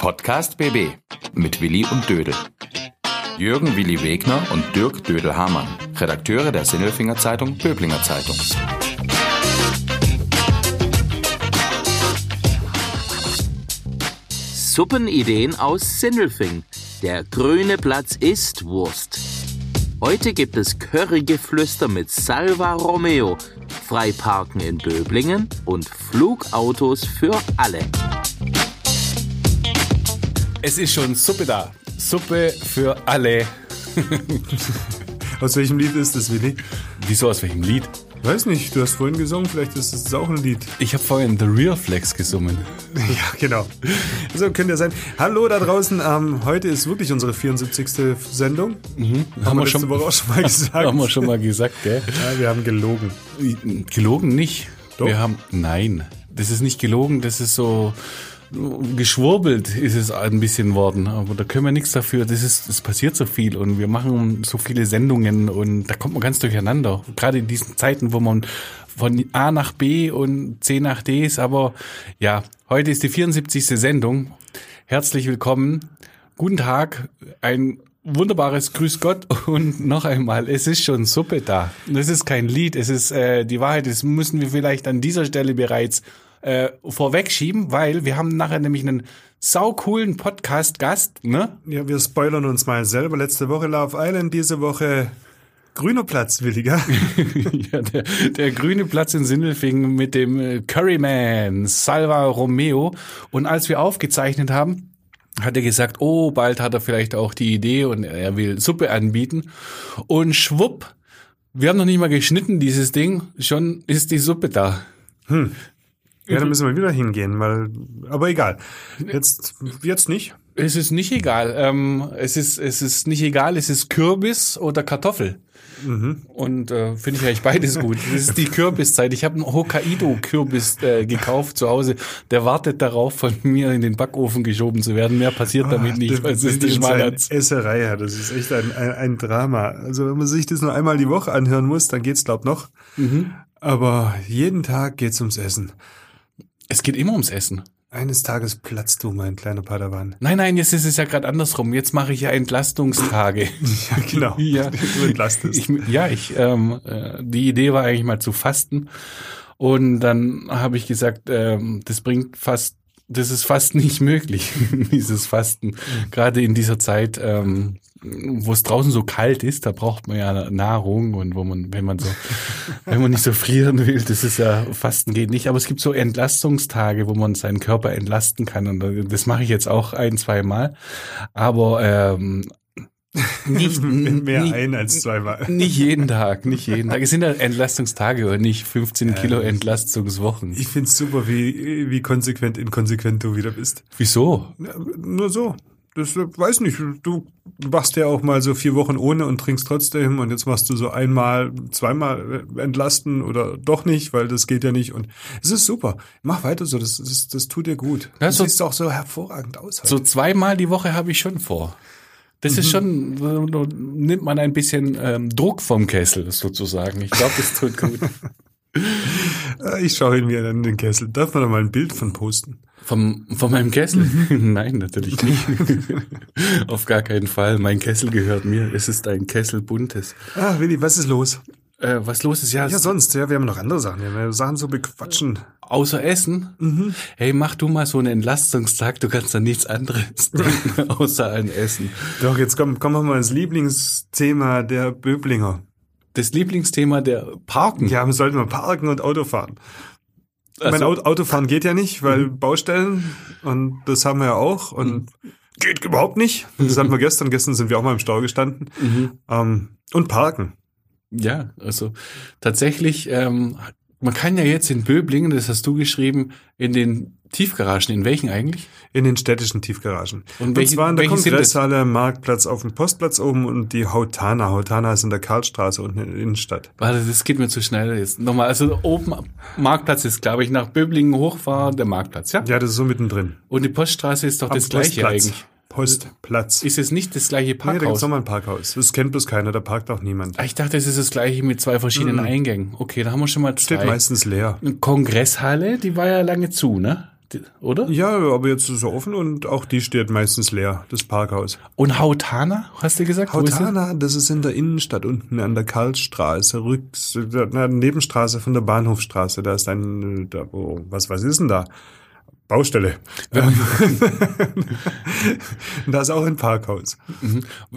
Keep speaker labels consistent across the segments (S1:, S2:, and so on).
S1: Podcast BB mit Willi und Dödel. Jürgen Willi Wegner und Dirk Dödel-Hamann, Redakteure der Sinnelfinger Zeitung Böblinger Zeitung.
S2: Suppenideen aus Sinnelfing. Der grüne Platz ist Wurst. Heute gibt es Currygeflüster mit Salva Romeo, Freiparken in Böblingen und Flugautos für alle.
S3: Es ist schon Suppe da. Suppe für alle.
S4: Aus welchem Lied ist das, Willi?
S3: Wieso aus welchem Lied?
S4: Weiß nicht, du hast vorhin gesungen, vielleicht ist es auch ein Lied.
S3: Ich habe vorhin The Real Flex gesungen.
S4: Ja, genau. So könnte ja sein. Hallo da draußen. Ähm, heute ist wirklich unsere 74. Sendung. Mhm. Haben, haben wir
S3: schon,
S4: Woche auch schon mal gesagt.
S3: haben wir schon mal gesagt, gell?
S4: Ja, wir haben gelogen.
S3: Gelogen nicht.
S4: Doch.
S3: Wir haben, nein, das ist nicht gelogen, das ist so, geschwurbelt ist es ein bisschen worden, aber da können wir nichts dafür. Das ist, es passiert so viel und wir machen so viele Sendungen und da kommt man ganz durcheinander. Gerade in diesen Zeiten, wo man von A nach B und C nach D ist. Aber ja, heute ist die 74. Sendung. Herzlich willkommen. Guten Tag. Ein wunderbares Grüß Gott und noch einmal, es ist schon Suppe da. Das ist kein Lied, es ist äh, die Wahrheit, das müssen wir vielleicht an dieser Stelle bereits äh, vorwegschieben, weil wir haben nachher nämlich einen saucoolen Podcast-Gast, ne?
S4: Ja, wir spoilern uns mal selber. Letzte Woche Love Island, diese Woche Grüner Platz, Williger.
S3: ja, der, der grüne Platz in Sindelfingen mit dem äh, Curryman, Salva Romeo. Und als wir aufgezeichnet haben, hat er gesagt, oh, bald hat er vielleicht auch die Idee und er will Suppe anbieten. Und schwupp, wir haben noch nicht mal geschnitten, dieses Ding, schon ist die Suppe da.
S4: Hm. Ja, dann müssen wir wieder hingehen, weil, aber egal. Jetzt, jetzt nicht.
S3: Es ist nicht egal. Ähm, es ist, es ist nicht egal. Es ist Kürbis oder Kartoffel. Mhm. Und äh, finde ich eigentlich beides gut. Das ist die Kürbiszeit. Ich habe einen Hokkaido-Kürbis äh, gekauft zu Hause. Der wartet darauf, von mir in den Backofen geschoben zu werden. Mehr passiert oh, damit nicht.
S4: Das, ist die Esserei. Ja, das ist echt ein, ein, ein, Drama. Also wenn man sich das nur einmal die Woche anhören muss, dann geht's glaub noch. Mhm. Aber jeden Tag geht's ums Essen.
S3: Es geht immer ums Essen.
S4: Eines Tages platzt du, mein kleiner Padawan.
S3: Nein, nein, jetzt ist es ja gerade andersrum. Jetzt mache ich ja Entlastungstage.
S4: ja, genau.
S3: ja. Du entlastest. Ich, ja, ich, ähm, äh, die Idee war eigentlich mal zu fasten. Und dann habe ich gesagt, ähm, das bringt fast, das ist fast nicht möglich, dieses Fasten. Gerade in dieser Zeit, ähm, wo es draußen so kalt ist, da braucht man ja Nahrung und wo man, wenn man so, wenn man nicht so frieren will, das ist ja, Fasten geht nicht. Aber es gibt so Entlastungstage, wo man seinen Körper entlasten kann und das mache ich jetzt auch ein, zwei Mal. Aber ähm,
S4: nicht mehr nicht, ein als zweimal.
S3: Nicht jeden Tag, nicht jeden Tag. Es sind ja Entlastungstage und nicht 15 ja, Kilo Entlastungswochen.
S4: Ich find's super, wie, wie konsequent inkonsequent du wieder bist.
S3: Wieso?
S4: Nur so das weiß nicht, du machst ja auch mal so vier Wochen ohne und trinkst trotzdem und jetzt machst du so einmal, zweimal entlasten oder doch nicht, weil das geht ja nicht und es ist super. Mach weiter so, das, das, das tut dir gut.
S3: Ja,
S4: du
S3: so,
S4: siehst auch so hervorragend aus.
S3: Heute. So zweimal die Woche habe ich schon vor. Das mhm. ist schon, nimmt man ein bisschen ähm, Druck vom Kessel sozusagen. Ich glaube, das tut gut.
S4: ich schaue ihn mir an den Kessel. Darf man da mal ein Bild von posten?
S3: Vom, von meinem Kessel? Mhm. Nein, natürlich nicht. Auf gar keinen Fall. Mein Kessel gehört mir. Es ist ein Kessel buntes.
S4: Ah, Willi, was ist los?
S3: Äh, was los ist, ja.
S4: Ja, sonst, ja, wir haben noch andere Sachen. Wir haben Sachen so bequatschen.
S3: Außer Essen? Mhm. Hey, mach du mal so einen Entlastungstag, du kannst da nichts anderes denken, außer ein Essen.
S4: Doch, jetzt kommen, kommen wir mal ins Lieblingsthema der Böblinger.
S3: Das Lieblingsthema der Parken?
S4: Ja, wir sollten mal parken und Auto fahren. Also, mein Auto, Autofahren geht ja nicht, weil mhm. Baustellen und das haben wir ja auch und mhm. geht überhaupt nicht. Das hatten wir gestern. Gestern sind wir auch mal im Stau gestanden. Mhm. Ähm, und parken.
S3: Ja, also tatsächlich, ähm, man kann ja jetzt in Böblingen, das hast du geschrieben, in den Tiefgaragen, in welchen eigentlich?
S4: In den städtischen Tiefgaragen. Und, welche, und zwar in der Kongresshalle, Marktplatz auf dem Postplatz oben und die Hautana. Hautana ist in der Karlstraße unten in der Innenstadt.
S3: Warte, das geht mir zu schnell jetzt. Nochmal, also oben Marktplatz ist, glaube ich, nach Böblingen hochfahren, der Marktplatz, ja?
S4: Ja, das ist so mittendrin.
S3: Und die Poststraße ist doch Am das gleiche eigentlich.
S4: Postplatz.
S3: Ist es nicht das gleiche Parkhaus? Nee, da
S4: gibt's nochmal ein Parkhaus. Das kennt bloß keiner, da parkt auch niemand.
S3: Ah, ich dachte, es ist das gleiche mit zwei verschiedenen mhm. Eingängen. Okay, da haben wir schon mal zwei.
S4: Steht meistens leer.
S3: Kongresshalle, die war ja lange zu, ne? Oder?
S4: Ja, aber jetzt ist es offen und auch die steht meistens leer, das Parkhaus.
S3: Und Hautana, hast du gesagt? Wo ist das?
S4: Hautana, das ist in der Innenstadt unten an der Karlstraße, rücks, na, Nebenstraße von der Bahnhofstraße. Da ist ein, da, wo, was, was ist denn da? Baustelle. da ist auch ein Parkhaus.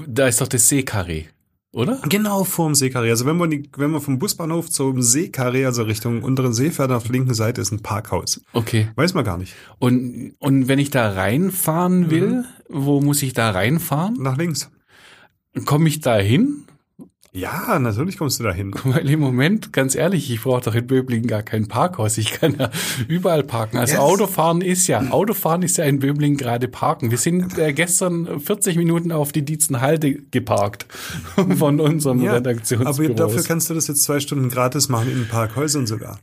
S3: Da ist doch das Seekarree, oder?
S4: Genau vorm Seekarree. Also wenn man, die, wenn man vom Busbahnhof zum Seekarree, also Richtung unteren See fährt, auf der linken Seite ist ein Parkhaus.
S3: Okay.
S4: Weiß man gar nicht.
S3: Und, und wenn ich da reinfahren will, wo muss ich da reinfahren?
S4: Nach links.
S3: Komme ich da hin?
S4: Ja, natürlich kommst du da hin.
S3: Weil im Moment, ganz ehrlich, ich brauche doch in Böblingen gar kein Parkhaus. Ich kann ja überall parken. Also
S4: Yes.
S3: Autofahren ist ja, Autofahren ist ja in Böblingen gerade parken. Wir sind äh, gestern 40 Minuten auf die Dietzenhalde geparkt von unserem
S4: Ja,
S3: Redaktionsbüro.
S4: aber dafür kannst du das jetzt zwei Stunden gratis machen in Parkhäusern sogar.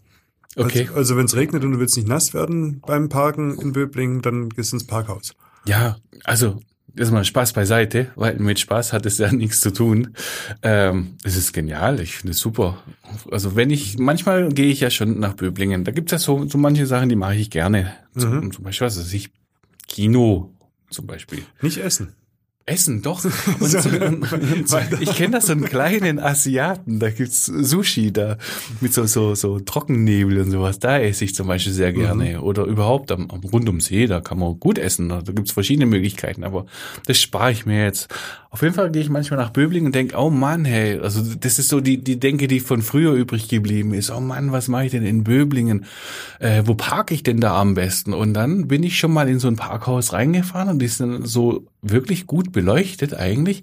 S3: Okay.
S4: Also, also wenn es regnet und du willst nicht nass werden beim Parken in Böblingen, dann gehst du ins Parkhaus.
S3: Ja, also das mal Spaß beiseite, weil mit Spaß hat es ja nichts zu tun. Ähm, es ist genial, ich finde es super. Also wenn ich, manchmal gehe ich ja schon nach Böblingen. Da gibt es ja so, so manche Sachen, die mache ich gerne. Zum, zum Beispiel, was weiß ich, Kino zum Beispiel.
S4: Nicht essen.
S3: Essen, doch. So, ich kenne da so einen kleinen Asiaten, da gibt's Sushi da mit so, so, so Trockennebel und sowas. Da esse ich zum Beispiel sehr gerne. Oder überhaupt am, am rund ums See, da kann man gut essen. Da gibt's verschiedene Möglichkeiten, aber das spare ich mir jetzt. Auf jeden Fall gehe ich manchmal nach Böblingen und denke, oh Mann, hey, also das ist so die, die Denke, die von früher übrig geblieben ist. Oh Mann, was mache ich denn in Böblingen? Äh, wo parke ich denn da am besten? Und dann bin ich schon mal in so ein Parkhaus reingefahren und die sind so wirklich gut beleuchtet eigentlich.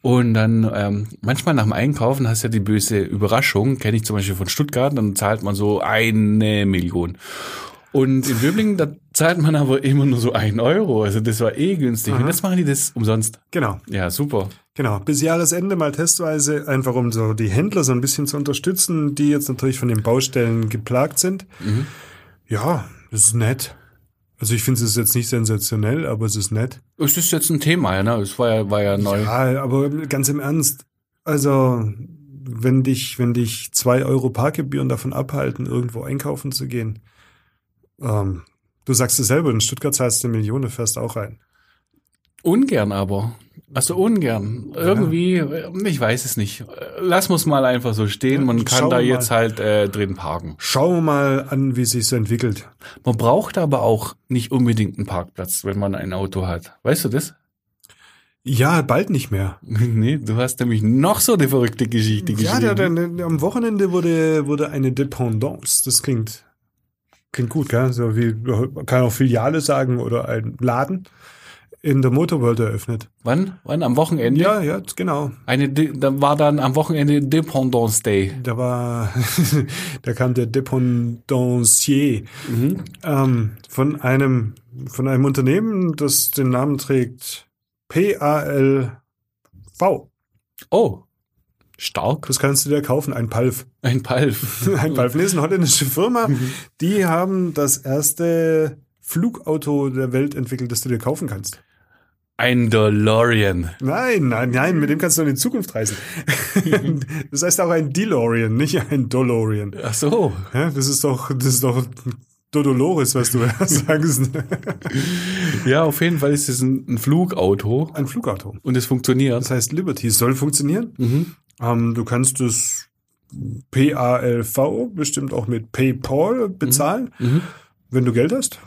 S3: Und dann ähm, manchmal nach dem Einkaufen hast du ja die böse Überraschung, kenne ich zum Beispiel von Stuttgart, dann zahlt man so eine Million. Und in Böblingen, da zahlt man aber immer nur so ein Euro. Also das war eh günstig. Und jetzt machen die das umsonst.
S4: Genau.
S3: Ja, super.
S4: Genau, bis Jahresende mal testweise, einfach um so die Händler so ein bisschen zu unterstützen, die jetzt natürlich von den Baustellen geplagt sind. Ja, das ist nett. Also ich finde es ist jetzt nicht sensationell, aber es ist nett.
S3: Es ist jetzt ein Thema, ja, ne? Es war ja, war ja neu.
S4: Ja, aber ganz im Ernst. Also, wenn dich, wenn dich zwei Euro Parkgebühren davon abhalten, irgendwo einkaufen zu gehen, ähm, du sagst es selber, in Stuttgart zahlst du eine Million, fährst auch rein.
S3: Ungern aber. Also ungern. Irgendwie, äh, ich weiß es nicht. Lass uns mal einfach so stehen. Man kann
S4: schauen
S3: da jetzt
S4: mal.
S3: halt äh, drin parken.
S4: Schauen wir mal an, wie sich so entwickelt.
S3: Man braucht aber auch nicht unbedingt einen Parkplatz, wenn man ein Auto hat. Weißt du das?
S4: Ja, bald nicht mehr.
S3: nee, du hast nämlich noch so eine verrückte Geschichte
S4: Ja,
S3: geschrieben.
S4: der, der, der, am Wochenende wurde, wurde eine Dependance. Das klingt, klingt gut, gell? So wie, man kann auch Filiale sagen oder ein Laden in der Motorworld eröffnet.
S3: Wann? Wann? Am Wochenende?
S4: Ja, ja, genau.
S3: Eine, De- da war dann am Wochenende Dependance Day.
S4: Da war, da kam der Dependancier ähm, von einem, von einem Unternehmen, das den Namen trägt PALV.
S3: Oh, stark.
S4: Das kannst du dir kaufen, ein Palf.
S3: Ein Palf.
S4: Ein Palf nee, ist eine holländische Firma. Die haben das erste Flugauto der Welt entwickelt, das du dir kaufen kannst.
S3: Ein DeLorean.
S4: Nein, nein, nein, mit dem kannst du in die Zukunft reisen. das heißt auch ein DeLorean, nicht ein DeLorean.
S3: Ach so.
S4: Ja, das ist doch, das ist doch Dodolores, was du sagst.
S3: Ja, auf jeden Fall ist es ein, ein Flugauto
S4: Ein Flugauto.
S3: und es funktioniert.
S4: Das heißt Liberty. Soll funktionieren. Ähm, du kannst es PALV bestimmt auch mit PayPal bezahlen, wenn du Geld hast.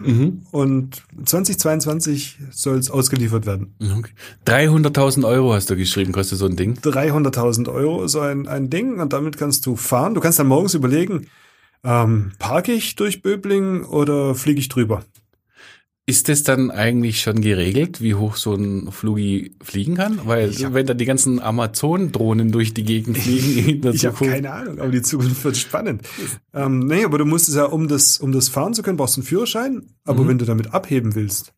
S4: Und 2022 soll es ausgeliefert werden.
S3: Okay. 300.000 Euro hast du geschrieben, kostet so ein Ding.
S4: 300.000 Euro so ein, ein Ding und damit kannst du fahren. Du kannst dann morgens überlegen, ähm, parke ich durch Böblingen oder fliege ich drüber?
S3: Ist das dann eigentlich schon geregelt, wie hoch so ein Flugi fliegen kann? Weil wenn da die ganzen Amazon-Drohnen durch die Gegend fliegen in der
S4: Ich habe
S3: Zukunft.
S4: keine Ahnung, aber die Zukunft wird spannend. Ähm, nee, aber du musst es ja, um das, um das fahren zu können, brauchst du einen Führerschein. Aber wenn du damit abheben willst,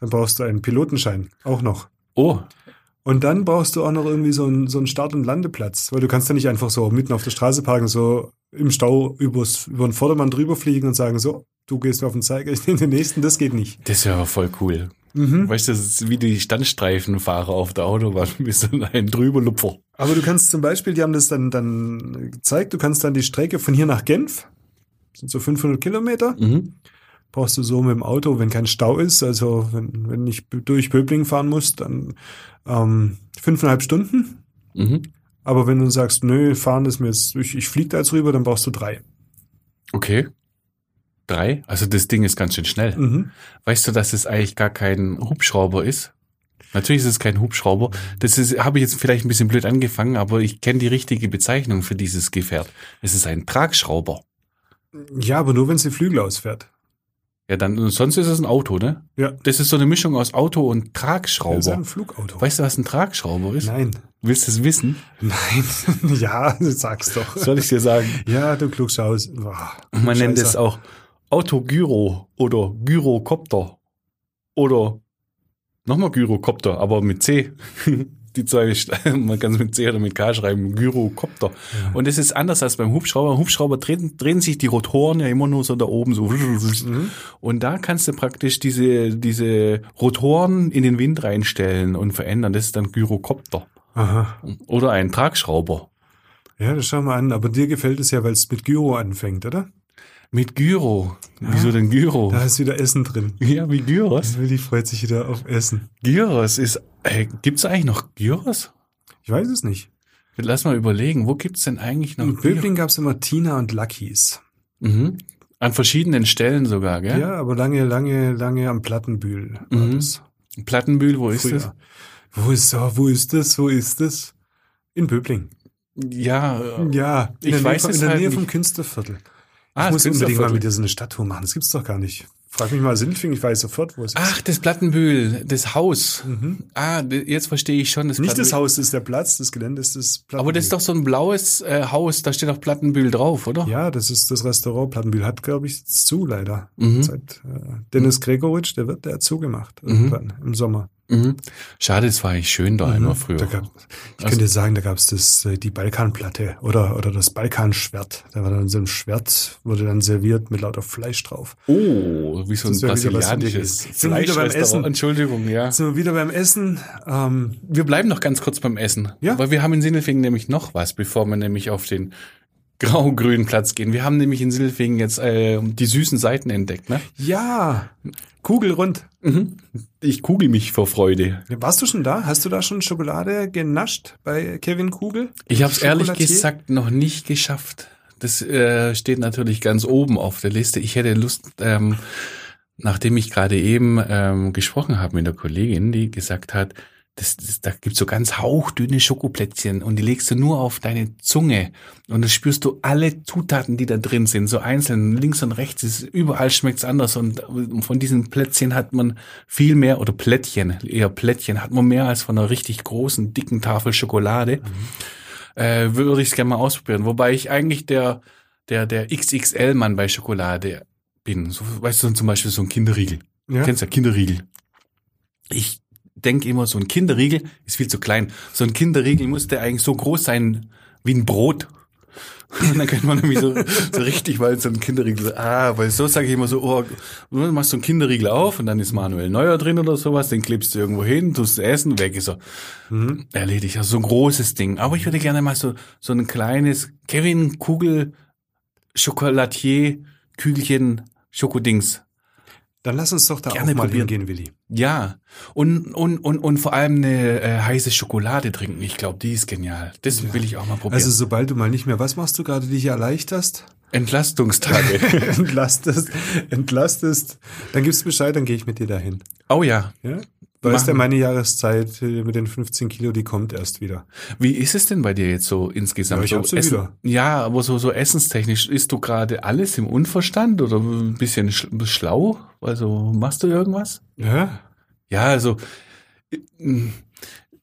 S4: dann brauchst du einen Pilotenschein auch noch.
S3: Oh,
S4: Und dann brauchst du auch noch irgendwie so einen, so einen Start- und Landeplatz, weil du kannst ja nicht einfach so mitten auf der Straße parken, so im Stau übers, über den Vordermann drüber fliegen und sagen, so, du gehst auf den Zeiger, ich nehme den nächsten, das geht nicht.
S3: das wäre voll cool. Weißt du, das ist wie die Standstreifenfahrer auf der Autobahn, bist dann ein Drüberlupfer.
S4: Aber du kannst zum Beispiel, die haben das dann, dann gezeigt, du kannst dann die Strecke von hier nach Genf, sind so 500 Kilometer, brauchst du so mit dem Auto, wenn kein Stau ist, also wenn, wenn ich durch Böbling fahren muss, dann ähm, fünfeinhalb Stunden.
S3: Mhm.
S4: Aber wenn du sagst, nö, fahren ist mir jetzt, ich, ich fliege da jetzt rüber, dann brauchst du drei.
S3: Okay. Drei? Also das Ding ist ganz schön schnell.
S4: Mhm.
S3: Weißt du, dass es eigentlich gar kein Hubschrauber ist? Natürlich ist es kein Hubschrauber. Das habe ich jetzt vielleicht ein bisschen blöd angefangen, aber ich kenne die richtige Bezeichnung für dieses Gefährt. Es ist ein Tragschrauber.
S4: Ja, aber nur wenn es die Flügel ausfährt.
S3: Ja, dann sonst ist es ein Auto, ne?
S4: Ja.
S3: Das ist so eine Mischung aus Auto und
S4: Das ist
S3: Tragschrauber.
S4: ein Flugauto.
S3: Weißt du, was ein Tragschrauber ist?
S4: Nein.
S3: Willst du es wissen?
S4: Nein. ja, sag's doch.
S3: Soll ich dir sagen?
S4: Ja, du Klugschaus. Boah,
S3: Man nennt es
S4: Scheiße.
S3: auch Autogyro oder Gyrocopter oder nochmal Gyrocopter, aber mit C. Die zwei, St- man kann es mit C oder mit K schreiben, Gyrocopter. Und es ist anders als beim Hubschrauber. Beim Hubschrauber drehen, drehen sich die Rotoren ja immer nur so da oben so. Und da kannst du praktisch diese, diese Rotoren in den Wind reinstellen und verändern. Das ist dann Gyrocopter.
S4: Aha.
S3: Oder ein Tragschrauber.
S4: Ja, das schau mal an. Aber dir gefällt es ja, weil es mit Gyro anfängt, oder?
S3: Mit Gyro. Wieso denn Gyro?
S4: Da ist wieder Essen drin.
S3: Ja, wie Gyros.
S4: Willi freut sich wieder auf Essen.
S3: Gyros ist, äh, gibt's eigentlich noch Gyros?
S4: Ich weiß es nicht.
S3: Lass mal überlegen, wo gibt's denn eigentlich noch
S4: In Böbling gab es immer Tina und Luckys.
S3: Mhm. An verschiedenen Stellen sogar, gell?
S4: Ja, aber lange, lange, lange am Plattenbühl war
S3: Mhm.
S4: das.
S3: Plattenbühl, wo ist
S4: Früher.
S3: das?
S4: Wo ist, oh, wo ist das? Wo ist das? In Böbling.
S3: Ja,
S4: Ja, in
S3: Ich
S4: der
S3: weiß
S4: Nähe,
S3: es
S4: in der
S3: halt
S4: Nähe
S3: nicht.
S4: vom Künstlerviertel.
S3: Ah,
S4: ich muss unbedingt mal mit dir so eine Stadttour machen. Das gibt's doch gar nicht. Frag mich mal Sinfing, ich weiß sofort, wo es ist.
S3: Ach, das Plattenbühl, das Haus. Ah, d- jetzt verstehe ich schon. Das
S4: Nicht das. Haus, das ist der Platz, das Gelände ist das Plattenbühl.
S3: Aber das ist doch so ein blaues äh, Haus, da steht auch Plattenbühl drauf, oder?
S4: Ja, das ist das Restaurant. Plattenbühl hat, glaube ich, zu, leider.
S3: Mhm.
S4: Seit äh, Dennis Gregoritsch, der wird, der hat zugemacht irgendwann im Sommer.
S3: Mhm. Schade, es war eigentlich schön da immer früher.
S4: Da gab, ich
S3: Also-
S4: könnte sagen, da gab es das, äh, die Balkanplatte oder, oder das Balkanschwert. Da war dann so ein Schwert, wurde dann serviert mit lauter Fleisch drauf.
S3: Oh, wie so ein brasilianisches Fleischrestaurant.
S4: Essen.
S3: Entschuldigung, ja.
S4: Wir wieder beim Essen. Ähm,
S3: Wir bleiben noch ganz kurz beim Essen.
S4: Ja.
S3: Weil wir haben in Sindelfingen nämlich noch was, bevor wir nämlich auf den grau-grünen Platz gehen. Wir haben nämlich in Sindelfingen jetzt äh, die süßen Seiten entdeckt. Ne?
S4: ja, kugelrund.
S3: Mhm. Ich kugel mich vor Freude.
S4: Warst du schon da? Hast du da schon Schokolade genascht bei Kevin Kugel?
S3: Ich habe es ehrlich gesagt noch nicht geschafft. Das äh, steht natürlich ganz oben auf der Liste. Ich hätte Lust, ähm, nachdem ich gerade eben ähm, gesprochen habe mit der Kollegin, die gesagt hat, das, das, da gibt's so ganz hauchdünne Schokoplätzchen und die legst du nur auf deine Zunge und dann spürst du alle Zutaten, die da drin sind, so einzeln, links und rechts, ist, überall schmeckt's anders und von diesen Plätzchen hat man viel mehr, oder Plättchen, eher Plättchen, hat man mehr als von einer richtig großen, dicken Tafel Schokolade äh, würde ich es gerne mal ausprobieren. Wobei ich eigentlich der, der, der XXL-Mann bei Schokolade bin. So, weißt du, zum Beispiel so ein Kinderriegel.
S4: Ja.
S3: Du kennst ja Kinderriegel. Ich denke immer, so ein Kinderriegel ist viel zu klein. So ein Kinderriegel musste eigentlich so groß sein wie ein Brot. Und dann könnte man nämlich so, so richtig, weil so ein Kinderriegel, ah, weil so sage ich immer so, oh, du machst so einen Kinderriegel auf und dann ist Manuel Neuer drin oder sowas, den klebst du irgendwo hin, tust essen, weg ist er. Erledigt, also so ein großes Ding. Aber ich würde gerne mal so, so ein kleines Kevin Kugel Chocolatier Kügelchen Schokodings.
S4: Dann lass uns doch da
S3: Gerne
S4: auch mal
S3: probieren.
S4: hingehen, Willi.
S3: Ja. Und, und, und, und vor allem eine äh, heiße Schokolade trinken. Ich glaube, die ist genial. Das will ich auch mal probieren.
S4: Also sobald du mal nicht mehr, was machst du gerade, dich erleichterst?
S3: Entlastungstage.
S4: entlastest, entlastest, dann gibst Bescheid, dann gehe ich mit dir dahin.
S3: oh ja.
S4: Ja? Da ist ja meine Jahreszeit äh, mit den 15 Kilo, die kommt erst wieder.
S3: Wie ist es denn bei dir jetzt so insgesamt?
S4: Ja, ich hab sie
S3: Essen,
S4: wieder.
S3: Ja, aber so, so essenstechnisch, isst du gerade alles im Unverstand oder ein bisschen sch- schlau? Also machst du irgendwas?
S4: Ja?
S3: Ja, also äh,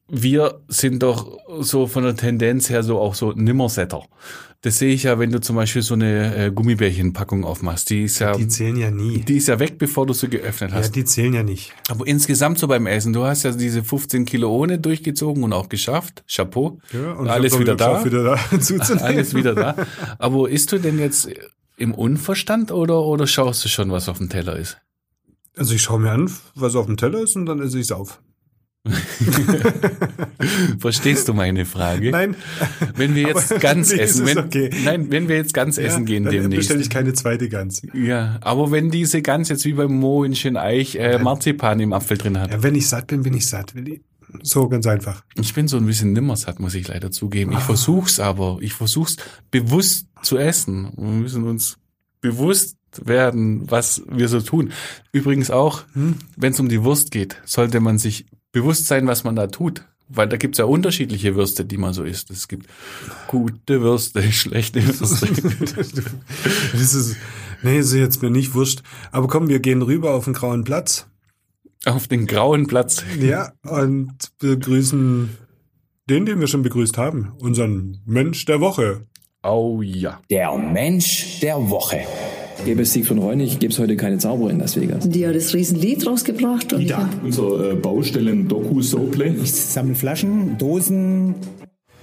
S3: wir sind doch so von der Tendenz her so auch so Nimmersetter. Das sehe ich ja, wenn du zum Beispiel so eine äh, Gummibärchenpackung aufmachst. Die ist ja,
S4: Die zählen ja nie.
S3: die ist ja weg, bevor du sie geöffnet
S4: Ja,
S3: hast.
S4: die zählen ja nicht.
S3: Aber insgesamt so beim Essen, du hast ja diese 15 Kilo ohne durchgezogen und auch geschafft. Chapeau.
S4: Ja, und
S3: Alles wieder da.
S4: wieder da.
S3: Alles wieder da. Aber isst du denn jetzt im Unverstand oder, oder schaust du schon, was auf dem Teller ist?
S4: Also ich schaue mir an, was auf dem Teller ist und dann esse ich es auf.
S3: Verstehst du meine Frage?
S4: Nein.
S3: Wenn wir jetzt
S4: nee,
S3: essen, wenn,
S4: okay.
S3: nein, wenn wir jetzt ganz essen gehen
S4: dann
S3: demnächst.
S4: bestelle ich keine zweite Gans.
S3: Ja, aber wenn diese Gans jetzt wie beim Mo in Schöneich äh, Marzipan im Apfel drin hat.
S4: Ja, wenn ich satt bin, bin ich satt, Willi. So ganz einfach.
S3: Ich bin so ein bisschen nimmersatt, muss ich leider zugeben. Ich versuch's aber. Ich versuch's bewusst zu essen. Wir müssen uns bewusst werden, was wir so tun. Übrigens auch, wenn es um die Wurst geht, sollte man sich bewusst sein, was man da tut. Weil da gibt's ja unterschiedliche Würste, die man so isst. Es gibt gute Würste, schlechte Würste.
S4: Das ist, nee, ist jetzt mir nicht wurscht. Aber komm, wir gehen rüber auf den grauen Platz.
S3: Auf den grauen Platz.
S4: Ja, und begrüßen den, den wir schon begrüßt haben. Unseren Mensch der Woche.
S3: Oh ja.
S5: Der Mensch der Woche.
S6: Gäbe es Sieg von Reunig, gäbe es heute keine Zauberer in Las Vegas.
S7: Die hat das Riesenlied rausgebracht. Und hab,
S8: Unser äh, Baustellen-Doku-Sople.
S9: Ich sammle Flaschen, Dosen.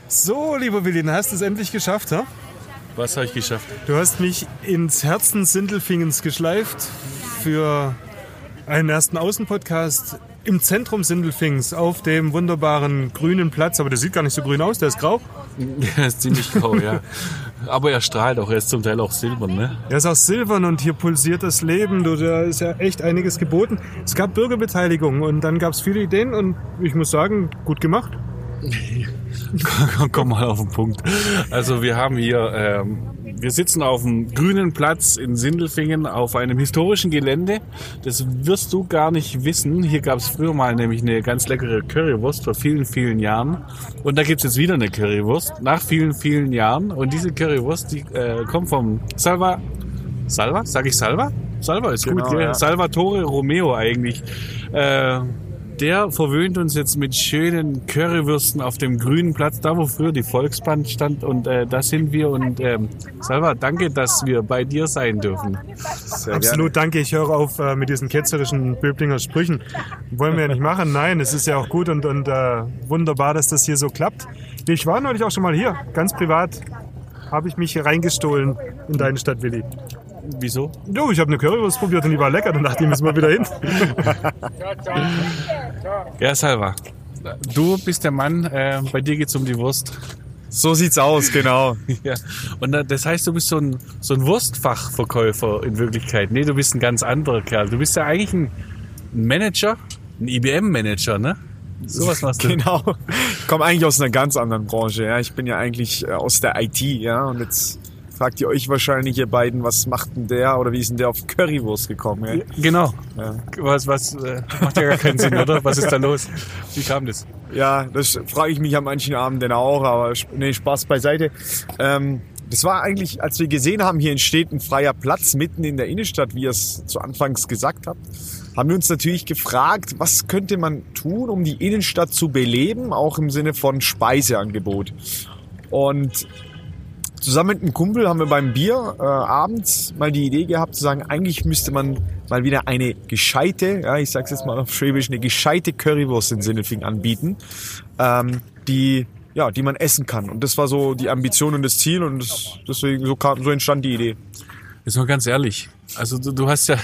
S4: So, lieber Willi, dann hast du es endlich geschafft, ha?
S3: Was habe ich geschafft?
S4: Du hast mich ins Herzen Sindelfingens geschleift für einen ersten Außenpodcast im Zentrum Sindelfings auf dem wunderbaren grünen Platz. Aber der sieht gar nicht so grün aus, der ist grau.
S3: Er ist ziemlich grau, ja. Aber er strahlt auch, er ist zum Teil auch silbern, ne?
S4: Er ist auch silbern und hier pulsiert das Leben. Du, da ist ja echt einiges geboten. Es gab Bürgerbeteiligung und dann gab es viele Ideen und ich muss sagen, gut gemacht.
S3: Komm mal auf den Punkt. Also wir haben hier, ähm, wir sitzen auf dem grünen Platz in Sindelfingen auf einem historischen Gelände. Das wirst du gar nicht wissen. Hier gab es früher mal nämlich eine ganz leckere Currywurst vor vielen, vielen Jahren. Und da gibt's jetzt wieder eine Currywurst nach vielen, vielen Jahren. Und diese Currywurst, die äh, kommt vom Salva, Salva? Sag ich Salva? Salva ist gut, gell? Salvatore Romeo eigentlich. Äh, der verwöhnt uns jetzt mit schönen Currywürsten auf dem grünen Platz, da wo früher die Volksbahn stand. Und äh, da sind wir. Und ähm, Salva, danke, dass wir bei dir sein dürfen.
S4: Absolut, danke. Ich höre auf äh, mit diesen ketzerischen Böblinger Sprüchen. Wollen wir ja nicht machen. Nein, es ist ja auch gut und, und äh, wunderbar, dass das hier so klappt. Ich war neulich auch schon mal hier, ganz privat. Habe ich mich hier reingestohlen in deine Stadt, Willi.
S3: Wieso?
S4: Du, ich habe eine Currywurst probiert und die war lecker. Dann dachte ich, müssen wir wieder hin.
S3: Ja, Salva. Du bist der Mann, äh, bei dir geht's um die Wurst.
S10: So sieht's aus, genau.
S3: Ja. Und das heißt, du bist so ein, so ein Wurstfachverkäufer in Wirklichkeit. Nee, du bist ein ganz anderer Kerl. Du bist ja eigentlich ein Manager, ein IBM-Manager, ne? Sowas machst du.
S10: Genau. Ich komme eigentlich aus einer ganz anderen Branche. Ja. Ich bin ja eigentlich äh, aus der IT, ja. Und jetzt fragt ihr euch wahrscheinlich, ihr beiden, was macht denn der oder wie ist denn der auf Currywurst gekommen? Ja?
S3: Genau.
S10: Ja.
S3: Was, was, äh, macht ja gar keinen Sinn, oder? Was ist da los? Wie kam das?
S10: Ja, das frage ich mich an manchen Abenden auch, aber nee, Spaß beiseite. Ähm, das war eigentlich, als wir gesehen haben, hier entsteht ein freier Platz mitten in der Innenstadt, wie ihr es zu Anfangs gesagt habt, haben wir uns natürlich gefragt, was könnte man tun, um die Innenstadt zu beleben, auch im Sinne von Speiseangebot. Und zusammen mit einem Kumpel haben wir beim Bier äh, abends mal die Idee gehabt zu sagen, eigentlich müsste man mal wieder eine gescheite, ja, ich sag's jetzt mal auf Schwäbisch, eine gescheite Currywurst in Sinnelfing anbieten, ähm, die ja, die man essen kann. Und das war so die Ambition und das Ziel und das, deswegen so kam, so entstand die Idee.
S3: Jetzt mal ganz ehrlich. Also du, du hast ja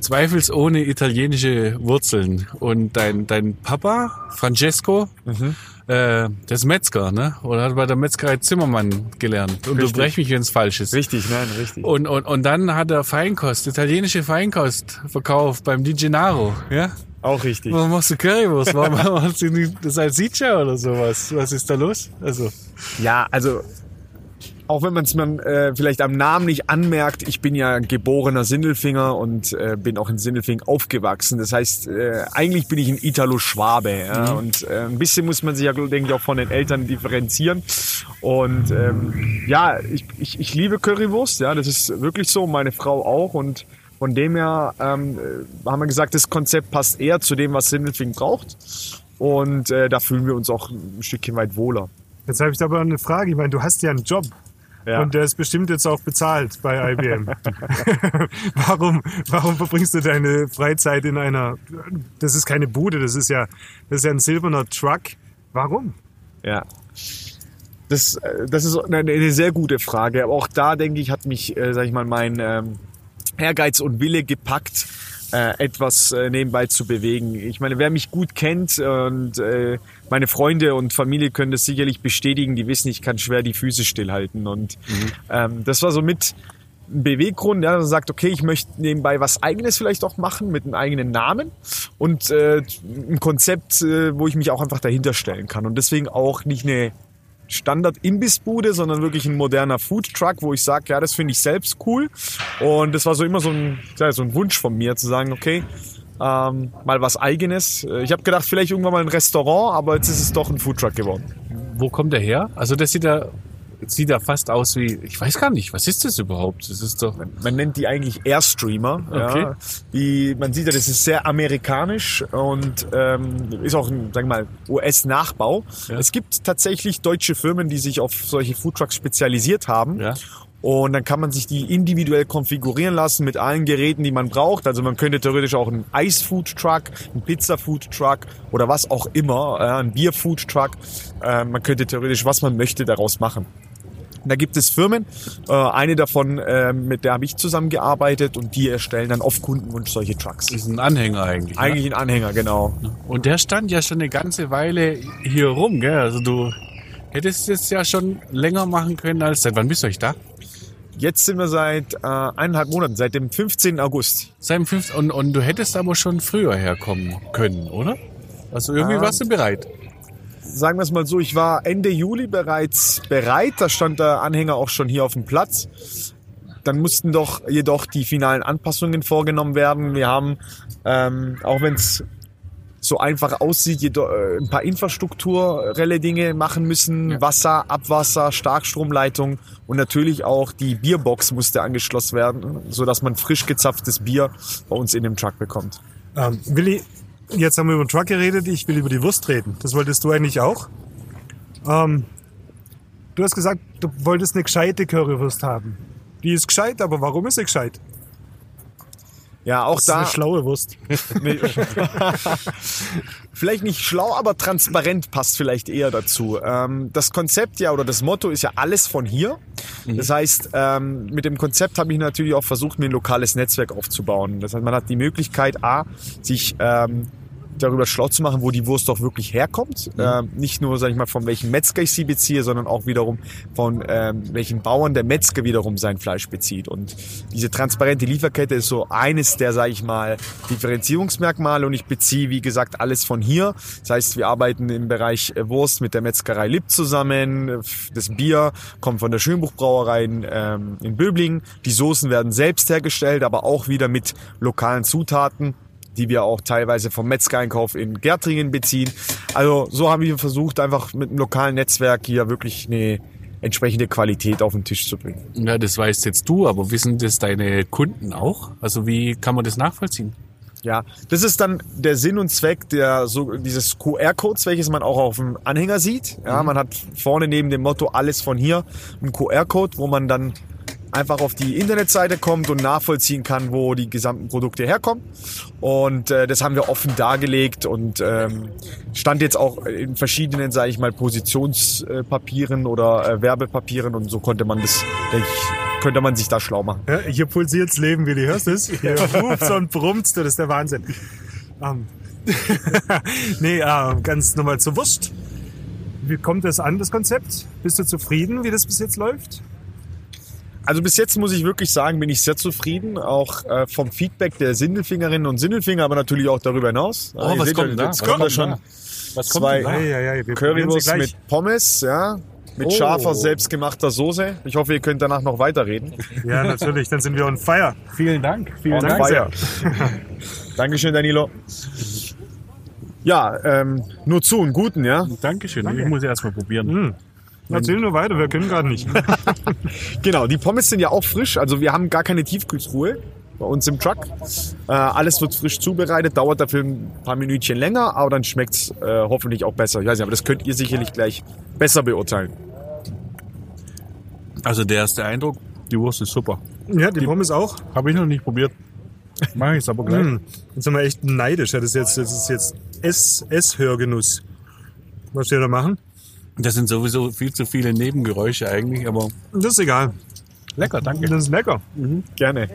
S3: zweifelsohne italienische Wurzeln. Und dein, dein Papa, Francesco, äh, der ist Metzger, ne? Oder hat bei der Metzgerei Zimmermann gelernt. Und du
S10: Richtig.
S3: brech mich, wenn es falsch ist.
S10: Richtig, nein, richtig.
S3: Und, und, und dann hat er Feinkost, italienische Feinkost verkauft beim Di Gennaro, ja?
S10: Auch richtig.
S3: Warum machst du Currywurst? Warum machst du nicht Salsiccia oder sowas? Was ist da los? Also,
S10: Ja, also auch wenn man es man äh, vielleicht am Namen nicht anmerkt, ich bin ja geborener Sindelfinger und äh, bin auch in Sindelfing aufgewachsen. Das heißt, äh, eigentlich bin ich ein Italo-Schwabe. Ja? Und äh, ein bisschen muss man sich ja, denke ich, auch von den Eltern differenzieren. Und ähm, ja, ich, ich, ich liebe Currywurst, ja, das ist wirklich so, meine Frau auch. Und von dem her ähm, äh, haben wir gesagt, das Konzept passt eher zu dem, was Sindelfing braucht. Und äh, da fühlen wir uns auch ein Stückchen weit wohler.
S4: Jetzt habe ich aber eine Frage. Ich meine, du hast ja einen Job.
S10: Ja.
S4: Und der ist bestimmt jetzt auch bezahlt bei IBM. warum, warum verbringst du deine Freizeit in einer, das ist keine Bude, das ist ja, das ist ja ein silberner Truck. Warum?
S10: Ja. Das, das ist eine, eine sehr gute Frage. Aber auch da, denke ich, hat mich, äh, sag ich mal, mein ähm, Ehrgeiz und Wille gepackt, äh, etwas äh, nebenbei zu bewegen. Ich meine, wer mich gut kennt und äh, meine Freunde und Familie können das sicherlich bestätigen, die wissen, ich kann schwer die Füße stillhalten. Und ähm, das war so mit ein Beweggrund, ja, dass man sagt, okay, ich möchte nebenbei was eigenes vielleicht auch machen mit einem eigenen Namen und äh, ein Konzept, äh, wo ich mich auch einfach dahinter stellen kann. Und deswegen auch nicht eine Standard-Imbissbude, sondern wirklich ein moderner Food-Truck, wo ich sage, ja, das finde ich selbst cool. Und das war so immer so ein, ja, so ein Wunsch von mir, zu sagen, okay, ähm, mal was Eigenes. Äh, Ich habe gedacht, vielleicht irgendwann mal ein Restaurant, aber jetzt ist es doch ein Food-Truck geworden.
S3: Wo kommt der her? Also das sieht ja, sieht ja fast aus wie, ich weiß gar nicht, was ist das überhaupt? Das ist doch,
S10: Man nennt die eigentlich Airstreamer.
S3: Okay.
S10: Ja. Die, man sieht ja, das ist sehr amerikanisch und ähm, ist auch ein, sagen wir mal, US-Nachbau.
S3: Ja.
S10: Es gibt tatsächlich deutsche Firmen, die sich auf solche Foodtrucks spezialisiert haben.
S3: Ja.
S10: Und dann kann man sich die individuell konfigurieren lassen mit allen Geräten, die man braucht. Also man könnte theoretisch auch einen Eis-Food-Truck, einen Pizza-Food-Truck oder was auch immer, äh, einen Bier-Food-Truck. Äh, man könnte theoretisch, was man möchte, daraus machen. Da gibt es Firmen, äh, eine davon, äh, mit der habe ich zusammengearbeitet und die erstellen dann auf Kundenwunsch solche Trucks.
S3: ist ein Anhänger eigentlich. ne?
S10: Eigentlich ein Anhänger, genau.
S3: Und der stand ja schon eine ganze Weile hier rum, gell? Also du hättest es ja schon länger machen können als seit wann bist du euch da?
S10: Jetzt sind wir seit äh, eineinhalb Monaten, seit dem 15. August.
S3: Seit dem 5. Und, und du hättest aber schon früher herkommen können, oder? Also irgendwie
S10: Ah.
S3: warst du bereit.
S10: Sagen wir es mal so, ich war Ende Juli bereits bereit. Da stand der Anhänger auch schon hier auf dem Platz. Dann mussten doch jedoch die finalen Anpassungen vorgenommen werden. Wir haben, ähm, auch wenn es so einfach aussieht, jedoch, äh, ein paar infrastrukturelle Dinge machen müssen. Wasser, Abwasser, Starkstromleitung und natürlich auch die Bierbox musste angeschlossen werden, so dass man frisch gezapftes Bier bei uns in dem Truck bekommt.
S4: Ähm, Willi, jetzt haben wir über den Truck geredet, ich will über die Wurst reden. Das wolltest du eigentlich auch. Ähm, du hast gesagt, du wolltest eine gescheite Currywurst haben. Die ist gescheit, aber warum ist sie gescheit?
S10: Ja, auch
S4: Das ist
S10: da.
S4: eine schlaue Wurst.
S10: Nee. vielleicht nicht schlau, aber transparent passt vielleicht eher dazu. Ähm, das Konzept ja oder das Motto ist ja alles von hier. Das heißt, ähm, mit dem Konzept habe ich natürlich auch versucht, mir ein lokales Netzwerk aufzubauen. Das heißt, man hat die Möglichkeit, A, sich ähm, darüber schlau zu machen, wo die Wurst doch wirklich herkommt. Ähm, nicht nur, sage ich mal, von welchem Metzger ich sie beziehe, sondern auch wiederum von ähm, welchen Bauern der Metzger wiederum sein Fleisch bezieht. Und diese transparente Lieferkette ist so eines der, sage ich mal, Differenzierungsmerkmale. Und ich beziehe, wie gesagt, alles von hier. Das heißt, wir arbeiten im Bereich äh, Wurst mit der Metzgerei Lipp zusammen. Das Bier kommt von der Schönbuchbrauerei in, ähm, in Böblingen. Die Soßen werden selbst hergestellt, aber auch wieder mit lokalen Zutaten die wir auch teilweise vom Metzgereinkauf in Gärtringen beziehen. Also so haben wir versucht, einfach mit einem lokalen Netzwerk hier wirklich eine entsprechende Qualität auf den Tisch zu bringen.
S3: Ja, das weißt jetzt du, aber wissen das deine Kunden auch? Also wie kann man das nachvollziehen?
S10: Ja, das ist dann der Sinn und Zweck der so dieses QR-Codes, welches man auch auf dem Anhänger sieht. Ja, man hat vorne neben dem Motto alles von hier einen QR-Code, wo man dann einfach auf die Internetseite kommt und nachvollziehen kann, wo die gesamten Produkte herkommen. Und äh, das haben wir offen dargelegt und ähm, stand jetzt auch in verschiedenen, sage ich mal, Positionspapieren oder äh, Werbepapieren und so konnte man das, denke ich, könnte man sich da schlau machen.
S4: Ja, hier pulsiert's Leben. Hörst du es? Hier rupst und brummst, das ist der Wahnsinn. Ähm, nee, äh, ganz nochmal zur Wurst. Wie kommt das an, das Konzept? Bist du zufrieden, wie das bis jetzt läuft?
S10: Also bis jetzt muss ich wirklich sagen, bin ich sehr zufrieden, auch äh, vom Feedback der Sindelfingerinnen und Sindelfinger, aber natürlich auch darüber hinaus.
S3: Oh,
S10: Ihr
S3: was
S10: seht
S3: kommt
S10: schon,
S3: da?
S10: Jetzt
S3: Was kommt
S10: schon
S3: da? Was kommt
S10: zwei
S3: denn da?
S4: Ja, ja, ja,
S10: Currywurst mit Pommes, ja, mit
S3: Oh.
S10: scharfer, selbstgemachter Soße. Ich hoffe, ihr könnt danach noch weiterreden.
S4: Ja, natürlich, dann sind wir on fire.
S3: Vielen Dank. Vielen
S10: On
S3: Dank.
S10: fire. Dankeschön, Danilo. Ja, ähm, nur zu und guten, ja.
S3: Dankeschön. Ich muss erst mal probieren.
S4: Hm. Erzähl nur weiter, wir können gerade nicht.
S10: Genau, die Pommes sind ja auch frisch. Also wir haben gar keine Tiefkühltruhe bei uns im Truck. Äh, alles wird frisch zubereitet, dauert dafür ein paar Minütchen länger, aber dann schmeckt's äh, hoffentlich auch besser. Ich weiß nicht, aber das könnt ihr sicherlich gleich besser beurteilen.
S3: Also der erste Eindruck, die Wurst ist super.
S4: Ja, die Pommes auch.
S3: Habe ich noch nicht probiert. Mache ich aber gleich.
S4: Hm. Jetzt sind wir echt neidisch. Das ist jetzt, das ist jetzt Ess, Esshörgenuss. Was wir da machen?
S3: Das sind sowieso viel zu viele Nebengeräusche eigentlich, aber
S4: Das ist egal.
S3: Lecker, danke.
S4: Das ist lecker.
S10: Gerne.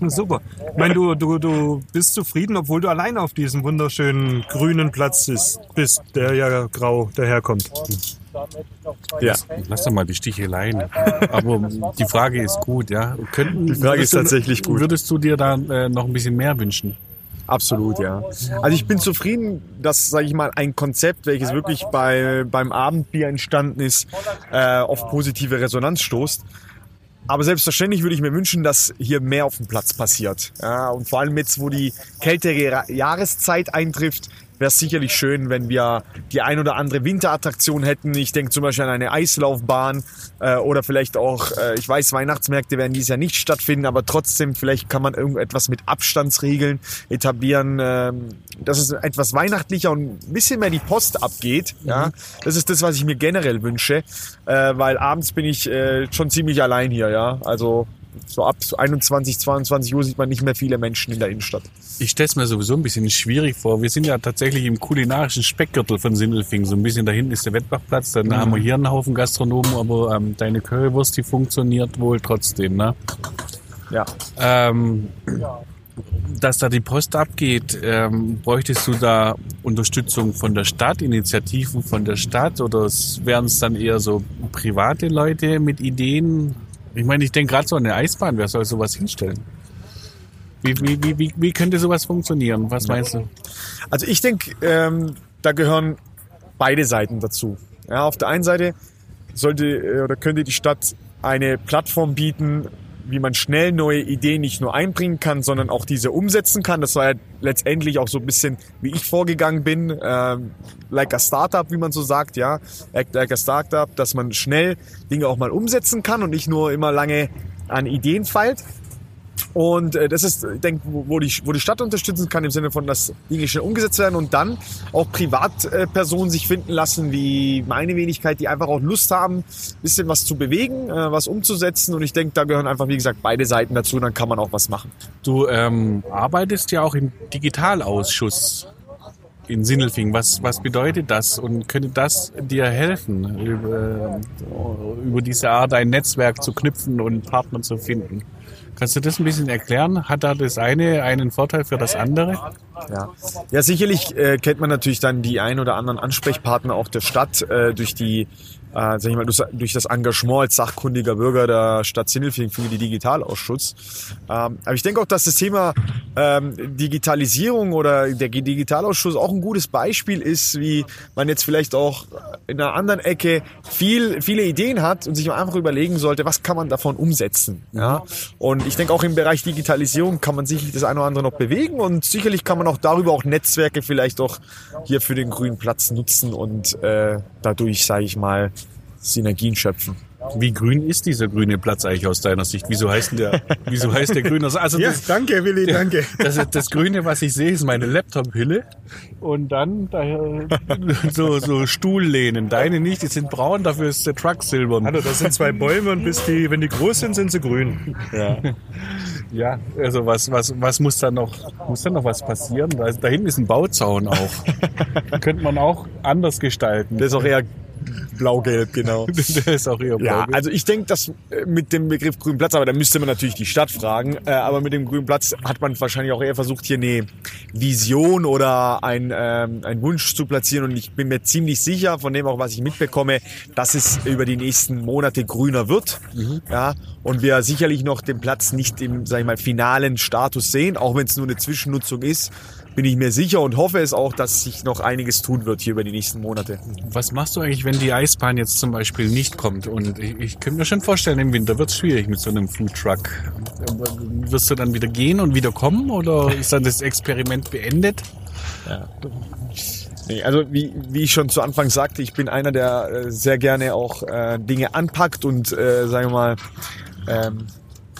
S4: Super. Ich meine, du, du, du bist zufrieden, obwohl du allein auf diesem wunderschönen grünen Platz ist, bist, der ja grau daherkommt.
S10: Ja.
S3: Lass doch mal die Sticheleien. Aber die Frage ist gut, ja. Könnten,
S10: Die Frage ist
S3: du-
S10: tatsächlich gut.
S3: Würdest du dir da äh, noch ein bisschen mehr wünschen?
S10: Absolut, ja. Also ich bin zufrieden, dass, sage ich mal, ein Konzept, welches wirklich bei, beim Abendbier entstanden ist, äh, auf positive Resonanz stoßt. Aber selbstverständlich würde ich mir wünschen, dass hier mehr auf dem Platz passiert. Ja, und vor allem jetzt, wo die kältere Jahreszeit eintrifft, wäre es sicherlich schön, wenn wir die ein oder andere Winterattraktion hätten. Ich denke zum Beispiel an eine Eislaufbahn äh, oder vielleicht auch, äh, ich weiß, Weihnachtsmärkte werden dieses Jahr nicht stattfinden, aber trotzdem, vielleicht kann man irgendetwas mit Abstandsregeln etablieren, ähm, dass es etwas weihnachtlicher und ein bisschen mehr die Post abgeht. Ja, das ist das, was ich mir generell wünsche, äh, weil abends bin ich äh, schon ziemlich allein hier. Ja, also so ab 21, 22 Uhr sieht man nicht mehr viele Menschen in der Innenstadt.
S3: Ich stelle es mir sowieso ein bisschen schwierig vor. Wir sind ja tatsächlich im kulinarischen Speckgürtel von Sindelfing. So ein bisschen da hinten ist der Wettbachplatz. Dann haben wir hier einen Haufen Gastronomen, aber ähm, deine Currywurst, die funktioniert wohl trotzdem, ne?
S10: Ja.
S3: Ähm, dass da die Post abgeht, ähm, bräuchtest du da Unterstützung von der Stadt, Initiativen von der Stadt oder wären es dann eher so private Leute mit Ideen? Ich meine, ich denke gerade so an eine Eisbahn, wer soll sowas hinstellen? Wie, wie, wie, wie, wie könnte sowas funktionieren? Was meinst du?
S10: Also ich denke, ähm, da gehören beide Seiten dazu. Ja, auf der einen Seite sollte äh, oder könnte die Stadt eine Plattform bieten, wie man schnell neue Ideen nicht nur einbringen kann, sondern auch diese umsetzen kann. Das war ja letztendlich auch so ein bisschen, wie ich vorgegangen bin, ähm, like a Startup, wie man so sagt, ja, act like a Startup, dass man schnell Dinge auch mal umsetzen kann und nicht nur immer lange an Ideen feilt. Und äh, das ist, ich denke, wo, die, wo die Stadt unterstützen kann, im Sinne von, dass Dinge schnell umgesetzt werden und dann auch Privatpersonen sich finden lassen, wie meine Wenigkeit, die einfach auch Lust haben, bisschen was zu bewegen, äh, was umzusetzen. Und ich denke, da gehören einfach, wie gesagt, beide Seiten dazu, dann kann man auch was machen.
S3: Du ähm, arbeitest ja auch im Digitalausschuss in Sindelfing. Was, was bedeutet das und könnte das dir helfen, über, über diese Art ein Netzwerk zu knüpfen und Partner zu finden? Kannst du das ein bisschen erklären? Hat da das eine einen Vorteil für das andere?
S10: Ja, ja sicherlich äh, kennt man natürlich dann die ein oder anderen Ansprechpartner auch der Stadt äh, durch die äh, sag ich mal, durch, durch das Engagement als sachkundiger Bürger der Stadt Sindelfingen für die Digitalausschuss. Ähm, aber ich denke auch, dass das Thema ähm, Digitalisierung oder der Digitalausschuss auch ein gutes Beispiel ist, wie man jetzt vielleicht auch in einer anderen Ecke viel, viele Ideen hat und sich einfach überlegen sollte, was kann man davon umsetzen. Ja? Und ich denke auch im Bereich Digitalisierung kann man sicherlich das eine oder andere noch bewegen und sicherlich kann man auch darüber auch Netzwerke vielleicht auch hier für den grünen Platz nutzen und äh, dadurch, sage ich mal, Synergien schöpfen.
S3: Wie grün ist dieser grüne Platz eigentlich aus deiner Sicht? Wieso heißt der, wieso heißt der grün? Also
S4: Ja,
S3: das,
S4: danke, Willi, danke.
S3: das, das Grüne, was ich sehe, ist meine Laptop-Hülle. Und dann da, so, so Stuhllehnen. Deine nicht, die sind braun, dafür ist der Truck silbern.
S4: Hallo, das sind zwei Bäume und bis die, wenn die groß sind, sind sie grün.
S3: Ja. ja, also was, was, was muss da noch, muss da noch was passieren? Da, da hinten ist ein Bauzaun auch. Könnte man auch anders gestalten.
S10: Das ist auch eher blau-gelb, genau.
S3: Der ist auch eher
S10: Ja,
S3: blau.
S10: also ich denke, dass äh, mit dem Begriff grünen Platz, aber da müsste man natürlich die Stadt fragen, äh, aber mit dem grünen Platz hat man wahrscheinlich auch eher versucht, hier eine Vision oder ein, ähm, ein Wunsch zu platzieren und ich bin mir ziemlich sicher, von dem auch, was ich mitbekomme, dass es über die nächsten Monate grüner wird. Ja, und wir sicherlich noch den Platz nicht im, sag ich mal, finalen Status sehen, auch wenn es nur eine Zwischennutzung ist, bin ich mir sicher und hoffe es auch, dass sich noch einiges tun wird hier über die nächsten Monate.
S3: Was machst du eigentlich, wenn die Eisbahn jetzt zum Beispiel nicht kommt? Und ich, ich könnte mir schon vorstellen, im Winter wird es schwierig mit so einem Foodtruck. Wirst du dann wieder gehen und wieder kommen oder ist dann das Experiment beendet?
S10: Nee, also wie, wie ich schon zu Anfang sagte, ich bin einer, der äh, sehr gerne auch äh, Dinge anpackt und, äh, sagen wir mal, ähm,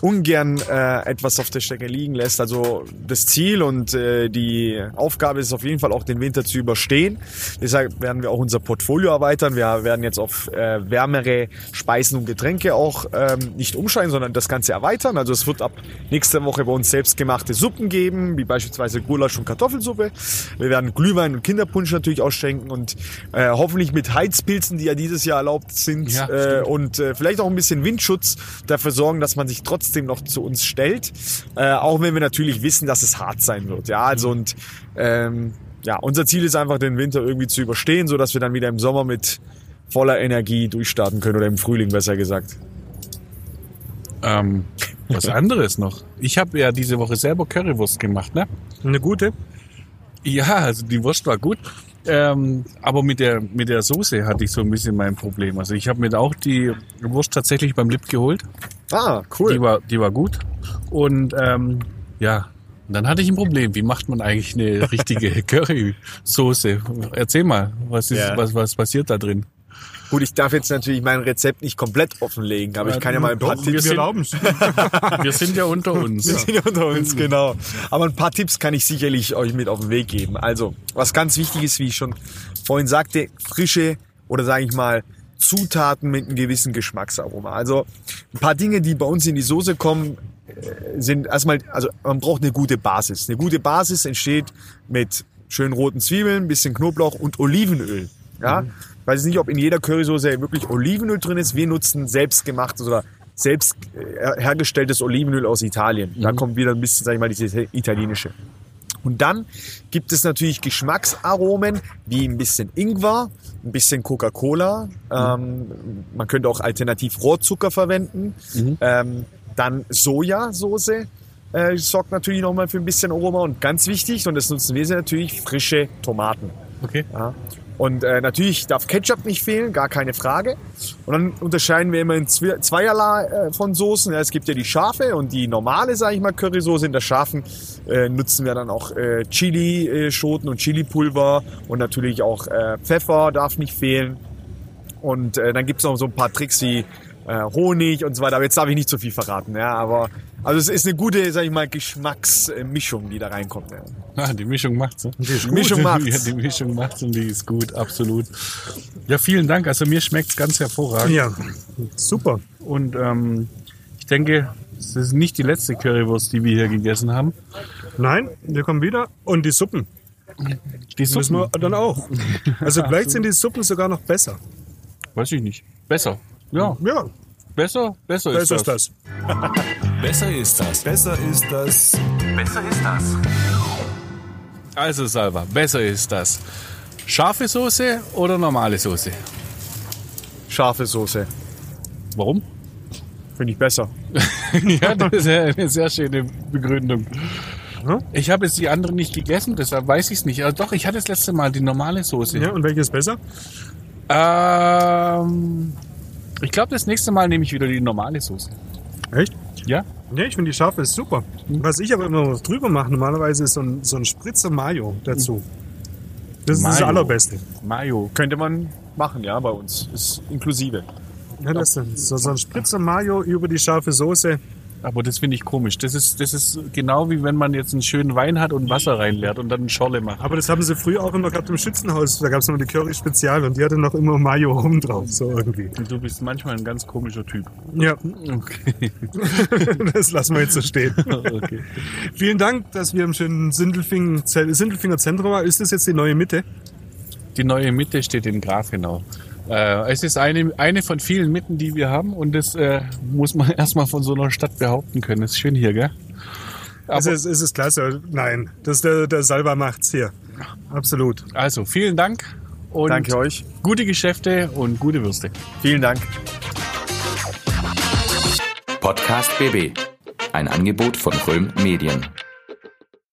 S10: ungern äh, etwas auf der Strecke liegen lässt. Also das Ziel und äh, die Aufgabe ist auf jeden Fall auch den Winter zu überstehen. Deshalb werden wir auch unser Portfolio erweitern. Wir werden jetzt auf äh, wärmere Speisen und Getränke auch ähm, nicht umsteigen, sondern das Ganze erweitern. Also es wird ab nächster Woche bei uns selbstgemachte Suppen geben, wie beispielsweise Gulasch und Kartoffelsuppe. Wir werden Glühwein und Kinderpunsch natürlich ausschenken und äh, hoffentlich mit Heizpilzen, die ja dieses Jahr erlaubt sind
S3: Ja,
S10: äh, und äh, vielleicht auch ein bisschen Windschutz dafür sorgen, dass man sich trotzdem noch zu uns stellt, äh, auch wenn wir natürlich wissen, dass es hart sein wird. Ja, also und ähm, ja, unser Ziel ist einfach, den Winter irgendwie zu überstehen, so dass wir dann wieder im Sommer mit voller Energie durchstarten können oder im Frühling besser gesagt.
S3: Ähm, was anderes noch. Ich habe ja diese Woche selber Currywurst gemacht, ne?
S4: Eine gute?
S3: Ja, also die Wurst war gut. Ähm, aber mit der, mit der Soße hatte ich so ein bisschen mein Problem. Also ich habe mir auch die Wurst tatsächlich beim Lip geholt.
S10: Ah, cool.
S3: Die war, die war gut. Und ähm, ja, und dann hatte ich ein Problem. Wie macht man eigentlich eine richtige Currysoße? Erzähl mal, was ist,
S10: Ja.
S3: was, was passiert da drin?
S10: Gut, ich darf jetzt natürlich mein Rezept nicht komplett offenlegen, aber ich kann ja mal ein paar
S3: Doch,
S10: Tipps.
S3: wir
S4: erlauben's.
S3: Wir sind ja unter uns.
S10: Wir sind ja unter uns, genau. Aber ein paar Tipps kann ich sicherlich euch mit auf den Weg geben. Also, was ganz wichtig ist, wie ich schon vorhin sagte, frische oder sage ich mal Zutaten mit einem gewissen Geschmacksaroma. Also ein paar Dinge, die bei uns in die Soße kommen, äh, sind erstmal, also man braucht eine gute Basis. Eine gute Basis entsteht mit schönen roten Zwiebeln, ein bisschen Knoblauch und Olivenöl. Ja, ich weiß nicht, ob in jeder Currysoße wirklich Olivenöl drin ist. Wir nutzen selbstgemachtes oder selbst äh, hergestelltes Olivenöl aus Italien. Da kommt wieder ein bisschen, sag ich mal, dieses italienische. Und dann gibt es natürlich Geschmacksaromen wie ein bisschen Ingwer, ein bisschen Coca-Cola. Ähm, man könnte auch alternativ Rohrzucker verwenden. Ähm, dann Sojasauce äh, sorgt natürlich nochmal für ein bisschen Aroma. Und ganz wichtig, und das nutzen wir sehr natürlich, frische Tomaten.
S3: Okay.
S10: Ja. Und äh, natürlich darf Ketchup nicht fehlen, gar keine Frage. Und dann unterscheiden wir immer in zwe- zweierlei äh, von Soßen. Ja, es gibt ja die scharfe und die normale, sage ich mal, Currysoße. In der scharfen äh, nutzen wir dann auch äh, Chili-Schoten und Chili-Pulver und natürlich auch äh, Pfeffer darf nicht fehlen. Und äh, dann gibt's noch so ein paar Tricks wie äh, Honig und so weiter. Aber jetzt darf ich nicht zu viel verraten. Ja, aber also es ist eine gute, sag ich mal, Geschmacksmischung, die da reinkommt. Ja.
S3: Ah, die Mischung macht's. Ne? Die
S10: gut. Mischung macht's.
S3: Ja, die Mischung macht's und die ist gut, absolut. Ja, vielen Dank. Also mir schmeckt's ganz hervorragend.
S4: Ja, super.
S3: Und ähm, ich denke, es ist nicht die letzte Currywurst, die wir hier gegessen haben.
S4: Nein, wir kommen wieder. Und die Suppen
S3: Die
S4: müssen
S3: Suppen,
S4: wir dann auch. Also vielleicht sind die Suppen sogar noch besser.
S3: weiß ich nicht. Besser. Ja,
S4: Ja,
S3: besser, besser,
S4: besser
S3: ist das.
S4: ist das.
S1: Besser ist das.
S4: Besser ist das.
S1: Besser ist das.
S3: Also Salva, besser ist das. Scharfe Soße oder normale Soße?
S10: Scharfe Soße,
S3: Warum?
S10: finde ich besser.
S3: ja, das ist ja eine sehr schöne Begründung. Ich habe jetzt die anderen nicht gegessen, deshalb weiß ich es nicht. Also doch, ich hatte das letzte Mal die normale Soße.
S4: Ja, und welches besser?
S3: Ähm, ich glaube, das nächste Mal nehme ich wieder die normale Soße.
S4: Echt?
S3: Ja?
S4: Ja, ich finde die scharfe ist super. Was ich aber immer noch drüber mache, normalerweise ist so ein, so ein Spritzer Mayo dazu. Das ist das. Allerbeste.
S3: Mayo.
S10: Könnte man machen, ja, bei uns. Ist inklusive.
S4: Ja, das ist so, so ein Spritzer Mayo über die scharfe Soße.
S3: Aber das finde ich komisch. Das ist, das ist genau wie wenn man jetzt einen schönen Wein hat und Wasser reinleert und dann eine Schorle macht.
S4: Aber das haben sie früher auch immer gehabt im Schützenhaus. Da gab es immer die Curry Spezial und die hatte noch immer Mayo rum drauf, so irgendwie.
S3: Du bist manchmal ein ganz komischer Typ.
S4: Ja,
S3: Okay.
S4: das lassen wir jetzt so stehen.
S3: okay.
S4: Vielen Dank, dass wir im schönen Sindelfing, Sindelfinger Zentrum waren. Ist das jetzt die neue Mitte?
S3: Die neue Mitte steht in Grafenau. Äh, es ist eine, eine von vielen Mitten, die wir haben und das äh, muss man erstmal von so einer Stadt behaupten können. Das ist schön hier, gell?
S4: Also es, es ist klasse. Nein, das der, der Salva macht's hier. Absolut.
S3: Also, vielen Dank und
S10: Danke euch.
S3: gute Geschäfte und gute Würste.
S10: Vielen Dank.
S1: Podcast BB. Ein Angebot von Röhm Medien.